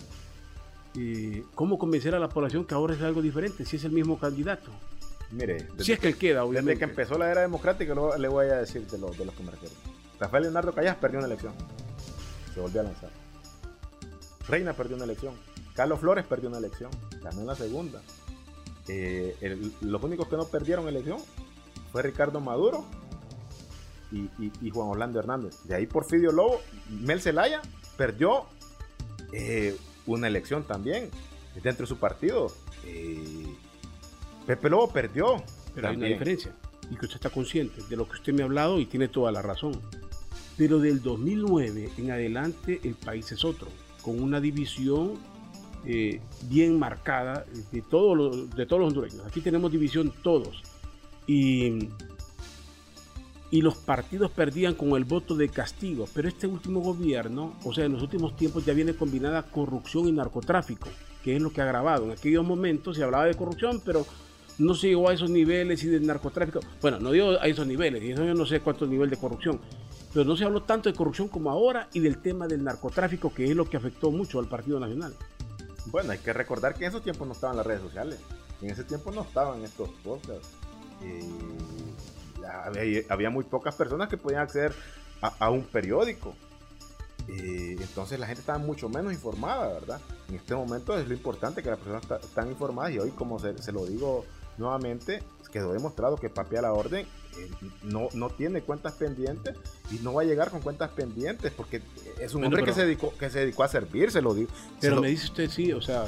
¿cómo convencer a la población que ahora es algo diferente? Si es el mismo candidato. Mire, si es que él queda, obviamente. Desde que empezó la era democrática, le voy a decir de, lo, de los que me refiero. Rafael Leonardo Callas perdió una elección. Se volvió a lanzar. Reina perdió una elección. Carlos Flores perdió una elección. Ganó la segunda. Eh, los únicos que no perdieron elección fue Ricardo Maduro y, Juan Orlando Hernández. De ahí Porfirio Lobo, Mel Zelaya perdió eh, una elección también dentro de su partido. Eh, Pepe Lobo perdió. Pero hay una diferencia. Y que usted está consciente de lo que usted me ha hablado y tiene toda la razón. Pero del 2009 en adelante el país es otro, con una división eh, bien marcada de, todos los, de todos los hondureños. Aquí tenemos división todos. Y, y los partidos perdían con el voto de castigo. Pero este último gobierno, o sea, en los últimos tiempos ya viene combinada corrupción y narcotráfico, que es lo que ha agravado. En aquellos momentos se hablaba de corrupción, pero no se llegó a esos niveles y de narcotráfico. Bueno, no digo a esos niveles, y eso yo no sé cuánto nivel de corrupción, pero no se habló tanto de corrupción como ahora y del tema del narcotráfico, que es lo que afectó mucho al Partido Nacional. Bueno, hay que recordar que en esos tiempos no estaban las redes sociales, en ese tiempo no estaban estos podcasts. había, muy pocas personas que podían acceder a, un periódico. entonces la gente estaba mucho menos informada, ¿verdad? En este momento es lo importante que las personas están informadas y hoy, como se, se lo digo nuevamente quedó demostrado que Papi a la Orden eh, no, no tiene cuentas pendientes y no va a llegar con cuentas pendientes porque es un hombre que, se dedicó, que se dedicó a servir, se lo digo. Pero me dice usted, sí, o sea,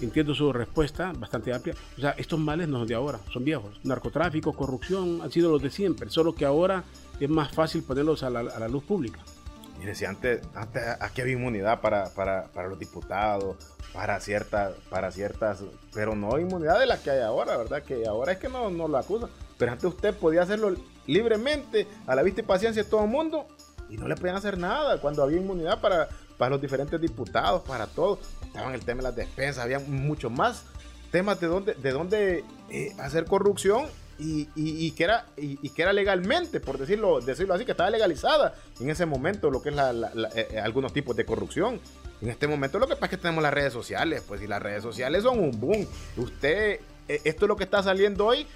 entiendo su respuesta, bastante amplia. O sea, estos males no son de ahora, son viejos. Narcotráfico, corrupción han sido los de siempre, solo que ahora es más fácil ponerlos a la, luz pública. Mire, si antes, antes aquí había inmunidad para, para, para los diputados, para ciertas, para ciertas, pero no inmunidad de la que hay ahora, ¿verdad? Que ahora es que no, no lo acusan. Pero antes usted podía hacerlo libremente, a la vista y paciencia de todo el mundo, y no le podían hacer nada cuando había inmunidad para, para los diferentes diputados, para todos. Estaban el tema de las despensas, había mucho más temas de dónde, de dónde eh, hacer corrupción y, y, que era, y, que era legalmente, por decirlo, decirlo así, que estaba legalizada en ese momento lo que es la, eh, eh, algunos tipos de corrupción. En este momento lo que pasa es que tenemos las redes sociales, pues y las redes sociales son un boom. Usted, esto es lo que está saliendo hoy,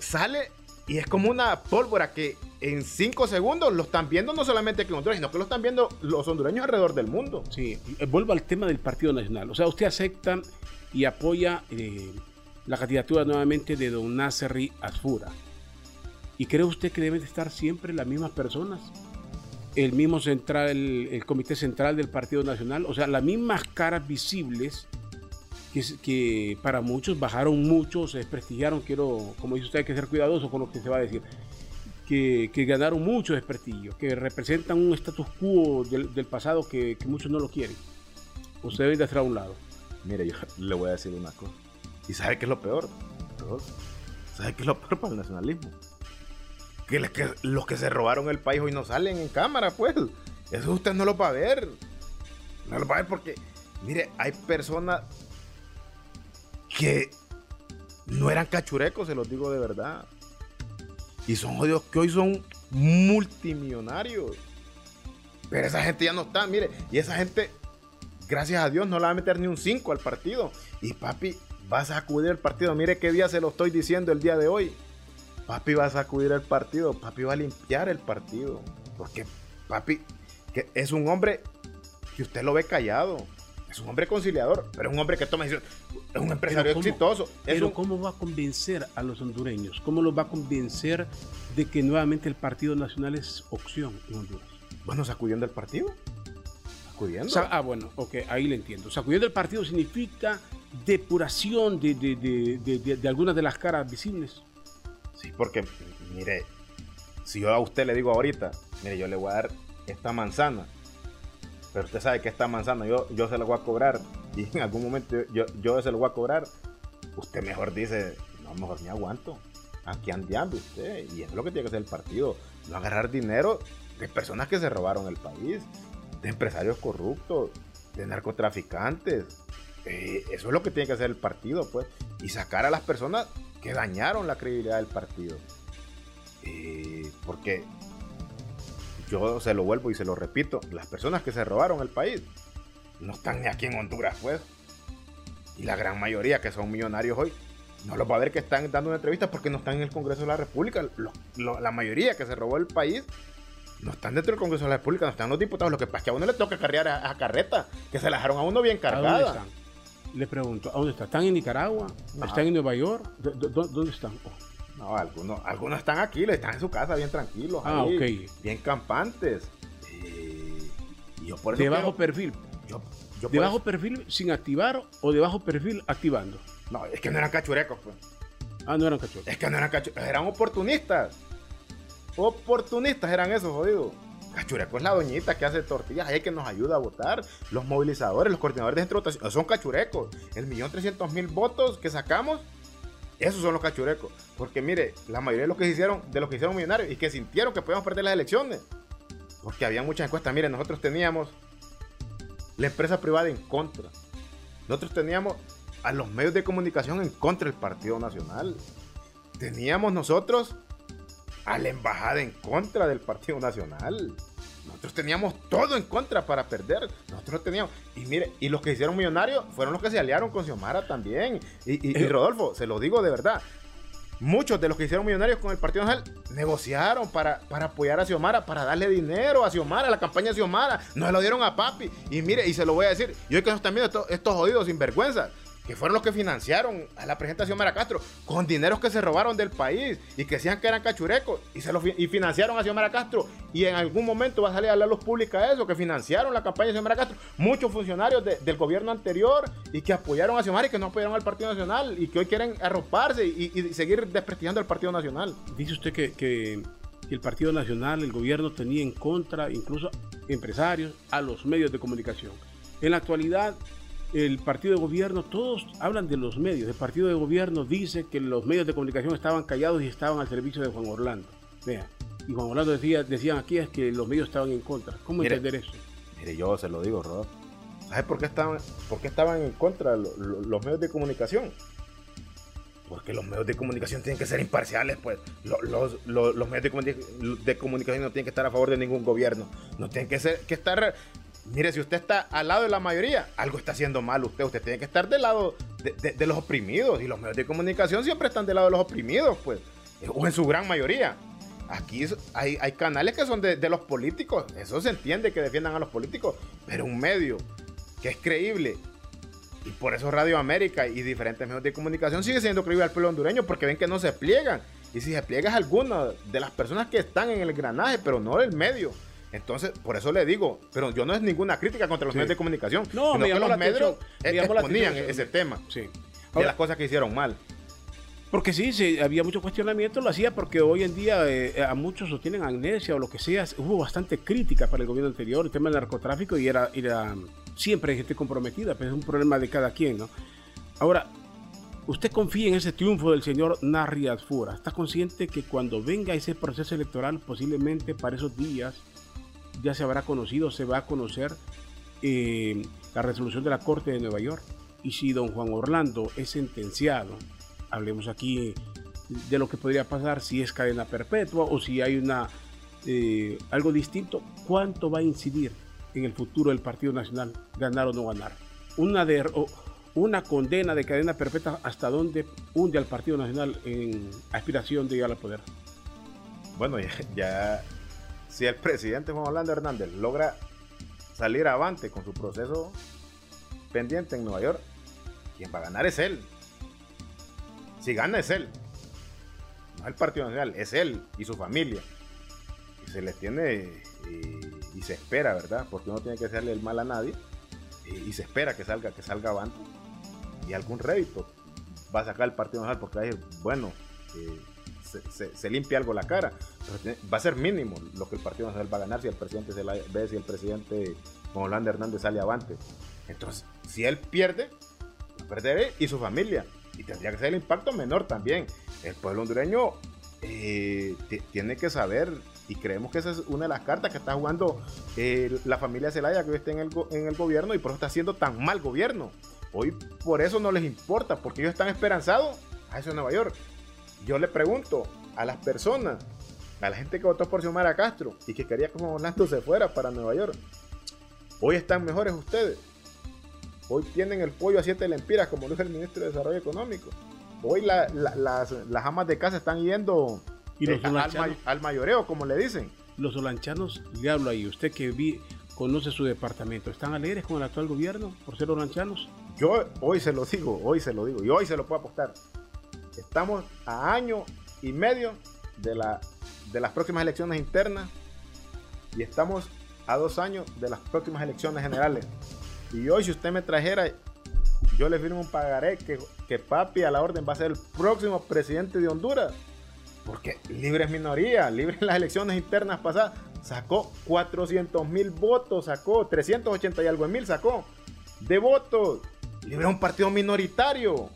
sale y es como una pólvora que en cinco segundos lo están viendo no solamente aquí en Honduras, sino que lo están viendo los hondureños alrededor del mundo. Sí, eh, vuelvo al tema del Partido Nacional. O sea, usted acepta y apoya eh, la candidatura nuevamente de don Nasserri Asfura. ¿Y cree usted que deben estar siempre las mismas personas? El mismo central, el comité central del Partido Nacional, o sea, las mismas caras visibles que, para muchos bajaron mucho, se desprestigiaron, quiero, como dice usted, hay que ser cuidadoso con lo que se va a decir, que, ganaron mucho desprestigio, que representan un status quo del, pasado que, muchos no lo quieren. Usted debe de hacer a un lado. Mire, yo le voy a decir una cosa. ¿Y sabe qué es lo peor? ¿Sabe qué es lo peor para el nacionalismo? Que, los que se robaron el país hoy no salen en cámara, pues. Eso usted no lo va a ver. No lo va a ver porque, mire, hay personas que no eran cachurecos, se los digo de verdad. Y son jodidos que hoy son multimillonarios. Pero esa gente ya no está, mire, y esa gente, gracias a Dios, no le va a meter ni un 5 al partido. Y papi, vas a sacudir el partido. Mire qué día se lo estoy diciendo el día de hoy. Papi va a sacudir el partido, papi va a limpiar el partido. Porque papi que es un hombre que usted lo ve callado. Es un hombre conciliador, pero es un hombre que toma decisiones. Es un empresario exitoso. pero ¿cómo va a convencer a los hondureños? ¿Cómo los va a convencer de que nuevamente el Partido Nacional es opción en Honduras? Bueno, sacudiendo el partido. Sacudiendo. ah, bueno, ok, ahí le entiendo. Sacudiendo el partido significa depuración de, de algunas de las caras visibles. Sí, porque, mire, si yo a usted le digo ahorita, mire, yo le voy a dar esta manzana pero usted sabe que esta manzana yo, yo se la voy a cobrar y en algún momento yo, yo se lo voy a cobrar, usted mejor dice, no, mejor ni aguanto. Aquí andeando usted. Y es lo que tiene que hacer el partido. No agarrar dinero de personas que se robaron el país, de empresarios corruptos, de narcotraficantes. Eh, eso es lo que tiene que hacer el partido, pues. Y sacar a las personas que dañaron la credibilidad del partido. Eh, porque yo se lo vuelvo y se lo repito, las personas que se robaron el país no están ni aquí en Honduras, pues. Y la gran mayoría que son millonarios hoy, no los va a ver que están dando una entrevista porque no están en el Congreso de la República. la mayoría que se robó el país no están dentro del Congreso de la República, no están los diputados. Lo que pasa es que a uno le toca cargar a, carreta, que se la dejaron a uno bien cargada. Le pregunto, ¿a dónde están? ¿Están en Nicaragua? ¿Están en Nueva York? ¿Dónde están? Oh. No, algunos, algunos están aquí, están en su casa bien tranquilos. Ah, Bien campantes. Eh, de bajo perfil. ¿De bajo perfil sin activar o de bajo perfil activando? No, es que no eran cachurecos, pues. Ah, no eran cachurecos. Es que no eran cachurecos, eran oportunistas. Oportunistas eran esos, jodidos. Cachureco es la doñita que hace tortillas, hay que nos ayuda a votar. Los movilizadores, los coordinadores de centro son cachurecos. El millón trescientos mil votos que sacamos esos son los cachurecos. Porque mire, la mayoría de los que hicieron, de los que hicieron millonarios y que sintieron que podíamos perder las elecciones. Porque había muchas encuestas. Mire, nosotros teníamos la empresa privada en contra. Nosotros teníamos a los medios de comunicación en contra del Partido Nacional. Teníamos nosotros a la embajada en contra del Partido Nacional. Nosotros teníamos todo en contra para perder. Nosotros teníamos. Y mire, y los que hicieron millonarios fueron los que se aliaron con Xiomara también. Y, eh. Rodolfo, se lo digo de verdad. Muchos de los que hicieron millonarios con el Partido Nacional negociaron para, para apoyar a Xiomara, para darle dinero a Xiomara, a la campaña de Xiomara. No se lo dieron a Papi. Y mire, y se lo voy a decir, yo que no están viendo estos, estos jodidos sinvergüenzas. Que fueron los que financiaron a la presentación Xiomara Castro, con dineros que se robaron del país y que decían que eran cachurecos y, se y financiaron a Xiomara Castro. Y en algún momento va a salir a la luz pública eso, que financiaron la campaña de Xiomara Castro. Muchos funcionarios del gobierno anterior y que apoyaron a Xiomara y que no apoyaron al Partido Nacional y que hoy quieren arroparse y, seguir desprestigiando al Partido Nacional. Dice usted que, que el Partido Nacional, el gobierno tenía en contra incluso empresarios, a los medios de comunicación. En la actualidad, el partido de gobierno, todos hablan de los medios. El partido de gobierno dice que los medios de comunicación estaban callados y estaban al servicio de Juan Orlando. Vean. Y Juan Orlando decía, decían aquí es que los medios estaban en contra. ¿Cómo entender eso? Mire, yo se lo digo, Rob. ¿Sabes por qué estaban, por qué estaban en contra los, medios de comunicación? Porque los medios de comunicación tienen que ser imparciales, pues. Los, los, medios de, de, comunicación no tienen que estar a favor de ningún gobierno. No tienen que, ser, que estar Mire, si usted está al lado de la mayoría, algo está haciendo mal usted. Usted tiene que estar del lado de, los oprimidos. Y los medios de comunicación siempre están del lado de los oprimidos, pues. O en su gran mayoría. Aquí hay, canales que son de, los políticos. Eso se entiende que defiendan a los políticos. Pero un medio que es creíble. Y por eso Radio América y diferentes medios de comunicación sigue siendo creíble al pueblo hondureño porque ven que no se pliegan. Y si se pliegan es alguna de las personas que están en el granaje, pero no el medio. Entonces, por eso le digo, pero yo no es ninguna crítica contra los medios de comunicación, no, sino que los medios exponían ese tema sí. de las cosas que hicieron mal. Porque sí, sí, había mucho cuestionamiento, lo hacía porque hoy en día eh, a muchos o tienen amnesia o lo que sea. Hubo bastante crítica para el gobierno anterior, el tema del narcotráfico, y era, era siempre hay gente comprometida, pero es un problema de cada quien, ¿no? Ahora, ¿usted confía en ese triunfo del señor Narri Fura? ¿Está consciente que cuando venga ese proceso electoral, posiblemente para esos días, ya se habrá conocido, se va a conocer eh, la resolución de la Corte de Nueva York. Y si don Juan Orlando es sentenciado, hablemos aquí de lo que podría pasar si es cadena perpetua o si hay una eh, algo distinto, ¿cuánto va a incidir en el futuro del Partido Nacional, ganar o no ganar? Una, una condena de cadena perpetua hasta dónde hunde al Partido Nacional en aspiración de llegar al poder. Bueno, ya si el presidente Juan Orlando Hernández logra salir avante con su proceso pendiente en Nueva York, quien va a ganar es él. Si gana es él. No el Partido Nacional, es él y su familia. Y se le tiene y, se espera, ¿verdad? Porque uno tiene que hacerle el mal a nadie. Y, se espera que salga, que salga avante. Y algún rédito va a sacar el Partido Nacional porque hay, bueno, eh, se, limpia algo la cara. va a ser mínimo lo que el Partido Nacional va a ganar si el presidente se la ve, si el presidente Juan Orlando Hernández sale avante. Entonces, si él pierde, perderé y su familia. Y tendría que ser el impacto menor también. El pueblo hondureño eh, tiene que saber, y creemos que esa es una de las cartas que está jugando eh, la familia Zelaya, que hoy está en el, en el gobierno y por eso está haciendo tan mal gobierno. Hoy por eso no les importa, porque ellos están esperanzados a eso en Nueva York. Yo le pregunto a las personas, a la gente que votó por Xiomara Castro y que quería que Juan Orlando se fuera para Nueva York, hoy están mejores ustedes. Hoy tienen el pollo a siete lempiras, como dijo el ministro de Desarrollo Económico. Hoy las, amas de casa están yendo ¿Y los eh, al, mayoreo, como le dicen. Los solanchanos, le hablo ahí, usted que vi, conoce su departamento, ¿están alegres con el actual gobierno por ser solanchanos? Yo hoy se lo digo, hoy se lo digo, y hoy se lo puedo apostar. Estamos a año y medio de, la, de las próximas elecciones internas y estamos a dos años de las próximas elecciones generales. Y hoy si usted me trajera, yo le firmo un pagaré que, que papi a la orden va a ser el próximo presidente de Honduras. Porque libre es minoría, libre en las elecciones internas pasadas, sacó 400 mil votos, sacó 380 y algo mil, sacó de votos. Libre es un partido minoritario.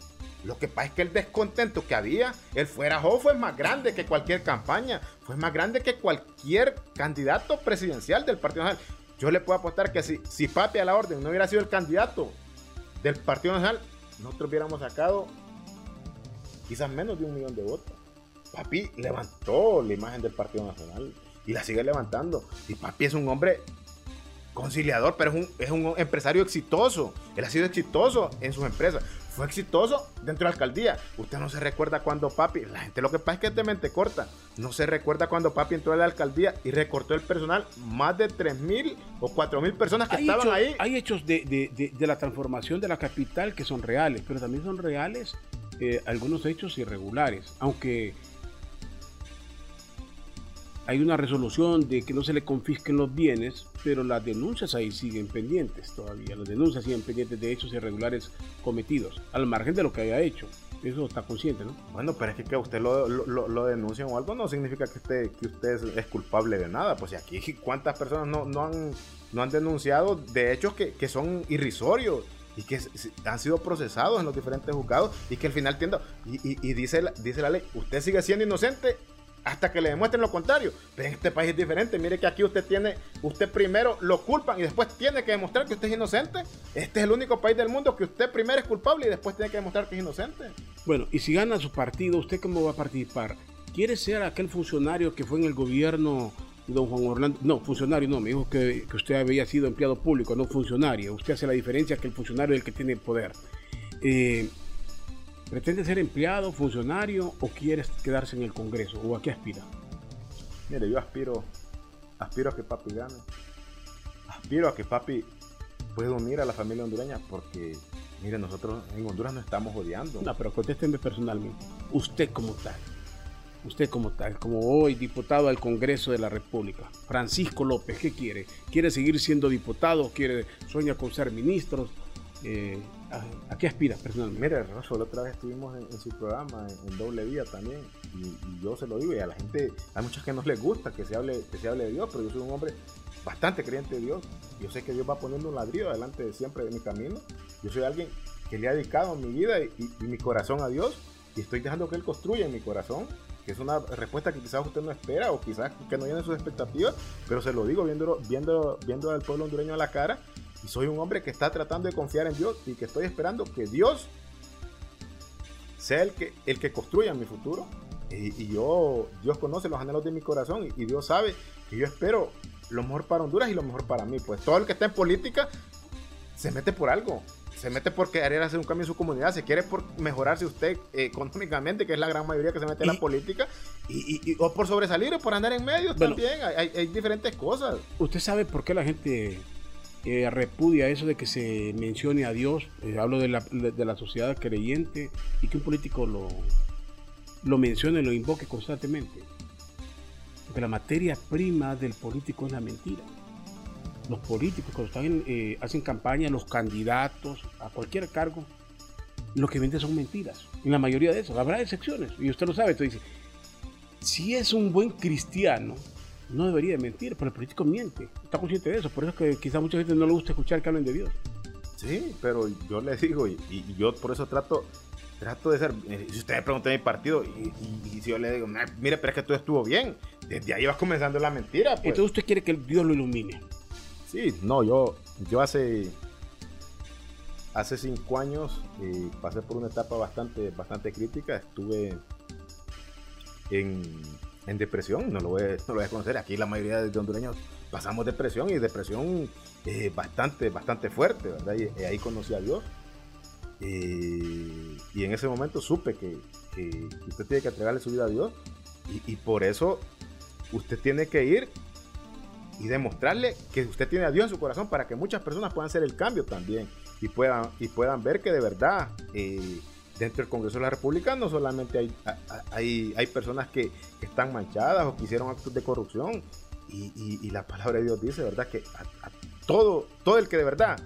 Lo que pasa es que el descontento que había, el fuera fue más grande que cualquier campaña, fue más grande que cualquier candidato presidencial del Partido Nacional. Yo le puedo apostar que si, si Papi a la orden no hubiera sido el candidato del Partido Nacional, nosotros hubiéramos sacado quizás menos de un millón de votos. Papi levantó la imagen del Partido Nacional y la sigue levantando. Y Papi es un hombre conciliador, pero es un, es un empresario exitoso. Él ha sido exitoso en sus empresas fue exitoso dentro de la alcaldía. Usted no se recuerda cuando papi, la gente lo que pasa es que es de mente corta, no se recuerda cuando papi entró a la alcaldía y recortó el personal, más de 3.000 o 4.000 personas que estaban ahí. Hay hechos de, de, la transformación de la capital que son reales, pero también son reales eh, algunos hechos irregulares, aunque hay una resolución de que no se le confisquen los bienes, pero las denuncias ahí siguen pendientes todavía. Las denuncias siguen pendientes de hechos irregulares cometidos, al margen de lo que haya hecho. Eso está consciente, ¿no? Bueno, pero es que, que usted lo, lo, denuncien o algo no significa que usted, es, culpable de nada. Pues aquí cuántas personas no, han, no han denunciado de hechos que, son irrisorios y que han sido procesados en los diferentes juzgados y que al final tiendo y, y, y, dice, dice la ley, usted sigue siendo inocente hasta que le demuestren lo contrario. Pero este país es diferente. Mire que aquí usted tiene, usted primero lo culpan y después tiene que demostrar que usted es inocente. Este es el único país del mundo que usted primero es culpable y después tiene que demostrar que es inocente. Bueno, y si gana su partido, ¿usted cómo va a participar? ¿Quiere ser aquel funcionario que fue en el gobierno de don Juan Orlando? No, funcionario no, me dijo que, que usted había sido empleado público, no funcionario. Usted hace la diferencia que el funcionario es el que tiene el poder. Eh, ¿Pretende ser empleado, funcionario o quieres quedarse en el Congreso? ¿O a qué aspira? Mire, yo aspiro, aspiro a que papi gane. Aspiro a que papi pueda unir a la familia hondureña porque, mire, nosotros en Honduras no estamos odiando. No, pero contésteme personalmente. Usted como tal, usted como tal, como hoy diputado al Congreso de la República, Francisco López, ¿qué quiere? ¿Quiere seguir siendo diputado? ¿Quiere, sueña con ser ministro? Eh, ¿a, qué aspira personalmente? Mire, Rosso, la otra vez estuvimos en, su programa, en, Doble Vía también, y, yo se lo digo, y a la gente, hay muchas que no les gusta que se, hable, que se hable de Dios, pero yo soy un hombre bastante creyente de Dios. Yo sé que Dios va poniendo un ladrillo adelante de siempre de mi camino. Yo soy alguien que le ha dedicado mi vida y, mi corazón a Dios, y estoy dejando que Él construya en mi corazón que es una respuesta que quizás usted no espera o quizás que no llene sus expectativas, pero se lo digo viendo, viendo, viendo al pueblo hondureño a la cara y soy un hombre que está tratando de confiar en Dios y que estoy esperando que Dios sea el que, el que construya mi futuro. Y, yo, Dios conoce los anhelos de mi corazón y, Dios sabe que yo espero lo mejor para Honduras y lo mejor para mí. Pues todo el que está en política se mete por algo. Se mete por querer hacer un cambio en su comunidad, se quiere por mejorarse usted económicamente, que es la gran mayoría que se mete en la política, y, o por sobresalir o por andar en medio también. Hay, hay diferentes cosas. ¿Usted sabe por qué la gente repudia eso de que se mencione a Dios, eh, hablo de la, de la, sociedad creyente, y que un político lo, lo mencione, lo invoque constantemente. Porque la materia prima del político es la mentira. Los políticos cuando están eh, hacen campaña, los candidatos a cualquier cargo, lo que venden son mentiras. En la mayoría de eso, habrá excepciones, y usted lo sabe, entonces dice, si es un buen cristiano, no debería de mentir, pero el político miente. Está consciente de eso, por eso es que quizá mucha gente no le gusta escuchar que hablen de Dios. Sí, pero yo le digo, y, yo por eso trato, trato de ser, eh, si usted me pregunta mi partido, y, si yo le digo, mire, pero es que todo estuvo bien, desde ahí vas comenzando la mentira. Pues. Entonces usted quiere que Dios lo ilumine. Sí, no, yo, yo hace, hace cinco años eh, pasé por una etapa bastante, bastante crítica, estuve en en depresión, no lo, voy, no lo voy a conocer. Aquí la mayoría de hondureños pasamos depresión y depresión eh, bastante, bastante fuerte, ¿verdad? Y, ahí conocí a Dios. Eh, y en ese momento supe que, usted tiene que entregarle su vida a Dios. Y, por eso usted tiene que ir y demostrarle que usted tiene a Dios en su corazón para que muchas personas puedan hacer el cambio también y puedan, y puedan ver que de verdad eh, dentro del Congreso de la República no solamente hay, hay, hay personas que, están manchadas o que hicieron actos de corrupción. Y, la palabra de Dios dice, ¿verdad? Que a, todo, todo el que de verdad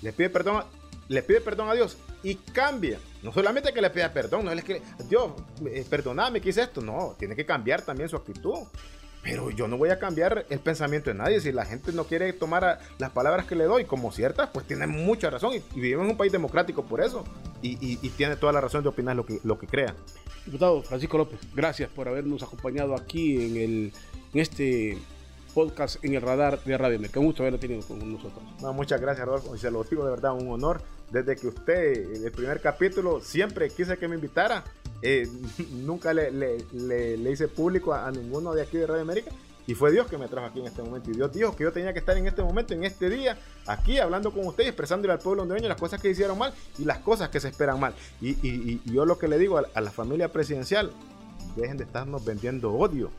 le pide perdón, le pide perdón a Dios y cambia. No solamente que le pida perdón, no es que Dios, eh, perdóname que hice esto. No, tiene que cambiar también su actitud. Pero yo no voy a cambiar el pensamiento de nadie. Si la gente no quiere tomar las palabras que le doy como ciertas, pues tiene mucha razón. Y, vivimos en un país democrático por eso. Y, tiene toda la razón de opinar lo que, lo que crea. Diputado Francisco López, gracias por habernos acompañado aquí en, el, en este podcast en el radar de Radio Merca. Un gusto haberlo tenido con nosotros. muchas gracias, Rodolfo. Y se lo digo de verdad, un honor. Desde que usted, el primer capítulo, siempre quise que me invitara. Eh, nunca le, hice público a, ninguno de aquí de Radio América. Y fue Dios que me trajo aquí en este momento. Y Dios dijo que yo tenía que estar en este momento, en este día, aquí hablando con ustedes, expresándole al pueblo hondureño las cosas que hicieron mal y las cosas que se esperan mal. Y, yo lo que le digo a, la familia presidencial, dejen de estarnos vendiendo odio.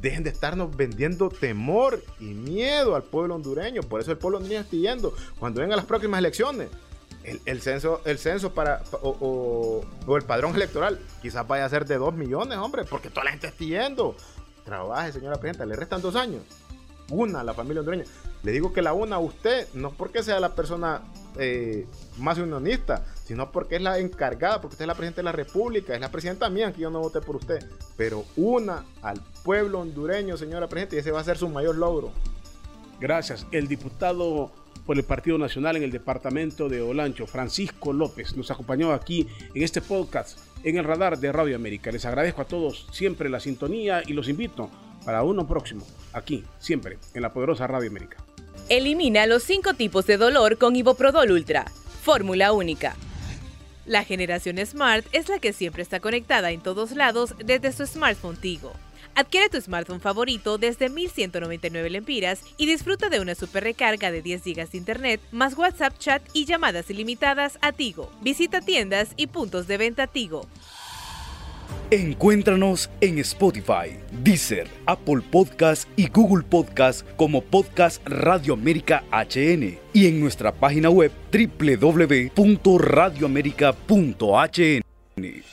Dejen de estarnos vendiendo temor y miedo al pueblo hondureño. Por eso el pueblo hondureño está yendo. Cuando vengan las próximas elecciones, el, censo, el censo para, o, el padrón electoral quizás vaya a ser de 2 millones, hombre, porque toda la gente está yendo. Trabaje, señora presidenta, le restan dos años. Una a la familia hondureña. Le digo que la una a usted, no porque sea la persona eh, más unionista, sino porque es la encargada, porque usted es la presidenta de la República, es la presidenta mía, que yo no voté por usted. Pero una al pueblo hondureño, señora presidenta, y ese va a ser su mayor logro. Gracias. El diputado por el Partido Nacional en el departamento de Olancho, Francisco López, nos acompañó aquí en este podcast en el radar de Radio América. Les agradezco a todos siempre la sintonía y los invito para uno próximo, aquí, siempre, en la poderosa Radio América. Elimina los cinco tipos de dolor con Iboprodol Ultra, fórmula única. La generación Smart es la que siempre está conectada en todos lados desde su smartphone Tigo. Adquiere tu smartphone favorito desde 1199 lempiras y disfruta de una super recarga de 10 GB de internet, más WhatsApp chat y llamadas ilimitadas a Tigo. Visita tiendas y puntos de venta Tigo. Encuéntranos en Spotify, Deezer, Apple Podcast y Google Podcast como Podcast Radio América HN y en nuestra página web www.radioamerica.hn.